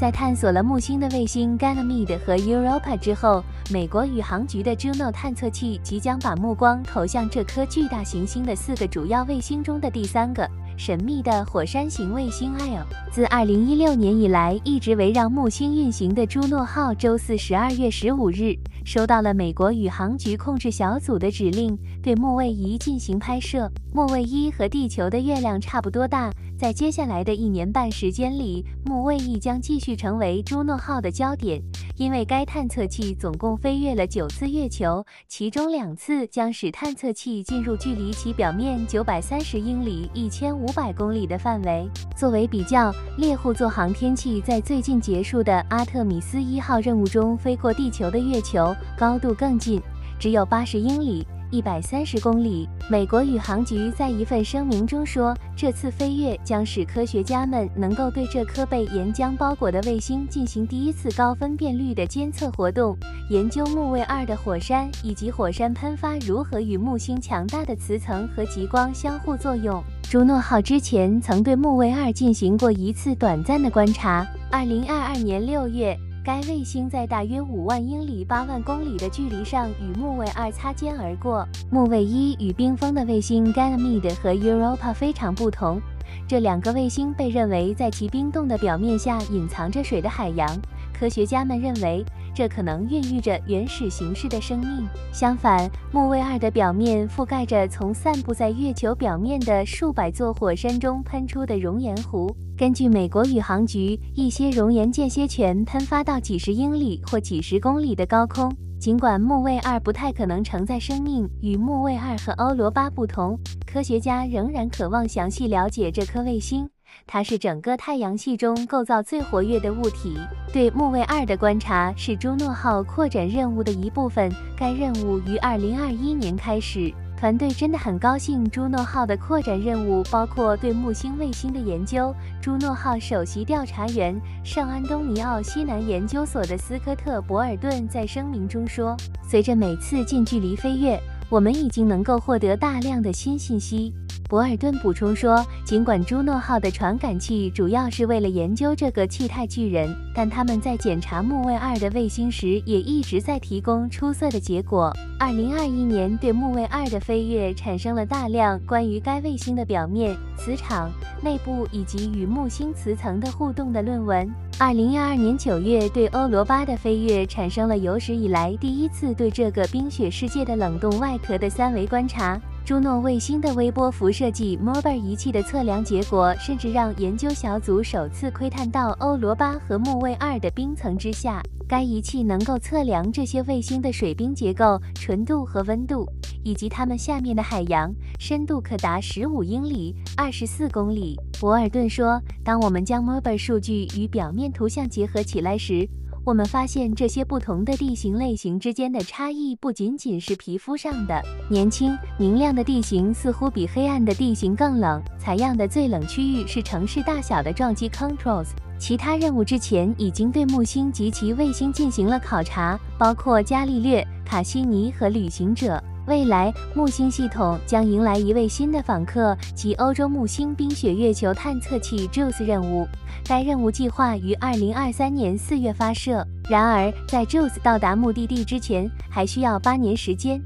在探索了木星的卫星 Ganymede 和 Europa 之后，美国宇航局的 Juno 探测器即将把目光投向这颗巨大行星的四个主要卫星中的第三个。神秘的火山型卫星 Io，自2016年以来一直围绕木星运行的朱诺号，周四12月15日收到了美国宇航局控制小组的指令，对木卫一进行拍摄。木卫一和地球的月亮差不多大。在接下来的一年半时间里，木卫一将继续成为朱诺号的焦点，因为该探测器总共飞越了九次月球，其中两次将使探测器进入距离其表面九百三十英里（一千五百公里）的范围。作为比较，猎户座航天器在最近结束的阿特米斯一号任务中飞过地球的月球，高度更近，只有八十英里。一百三十公里。美国宇航局在一份声明中说，这次飞跃将使科学家们能够对这颗被岩浆包裹的卫星进行第一次高分辨率的监测活动，研究木卫二的火山以及火山喷发如何与木星强大的磁层和极光相互作用。朱诺号之前曾对木卫二进行过一次短暂的观察。二零二二年六月。该卫星在大约五万英里（八万公里）的距离上与木卫二擦肩而过。木卫一与冰封的卫星 Ganymede 和 Europa 非常不同，这两个卫星被认为在其冰冻的表面下隐藏着水的海洋。科学家们认为。这可能孕育着原始形式的生命。相反，木卫二的表面覆盖着从散布在月球表面的数百座火山中喷出的熔岩湖。根据美国宇航局，一些熔岩间歇泉喷发到几十英里或几十公里的高空。尽管木卫二不太可能承载生命，与木卫二和欧罗巴不同，科学家仍然渴望详细了解这颗卫星。它是整个太阳系中构造最活跃的物体。对木卫二的观察是朱诺号扩展任务的一部分。该任务于二零二一年开始。团队真的很高兴。朱诺号的扩展任务包括对木星卫星的研究。朱诺号首席调查员、圣安东尼奥西南研究所的斯科特·博尔顿在声明中说：“随着每次近距离飞跃，我们已经能够获得大量的新信息。”博尔顿补充说，尽管朱诺号的传感器主要是为了研究这个气态巨人，但他们在检查木卫二的卫星时也一直在提供出色的结果。二零二一年对木卫二的飞跃产生了大量关于该卫星的表面、磁场、内部以及与木星磁层的互动的论文。二零二二年九月对欧罗巴的飞跃产生了有史以来第一次对这个冰雪世界的冷冻外壳的三维观察。朱诺卫星的微波辐射计 MOBIRE 仪器的测量结果，甚至让研究小组首次窥探到欧罗巴和木卫二的冰层之下。该仪器能够测量这些卫星的水冰结构、纯度和温度，以及它们下面的海洋深度可达十五英里（二十四公里）。博尔顿说：“当我们将 MOBIRE 数据与表面图像结合起来时，”我们发现这些不同的地形类型之间的差异不仅仅是皮肤上的。年轻明亮的地形似乎比黑暗的地形更冷。采样的最冷区域是城市大小的撞击 controls。其他任务之前已经对木星及其卫星进行了考察，包括伽利略、卡西尼和旅行者。未来，木星系统将迎来一位新的访客，即欧洲木星冰雪月球探测器 JUICE 任务。该任务计划于二零二三年四月发射。然而，在 JUICE 到达目的地之前，还需要八年时间。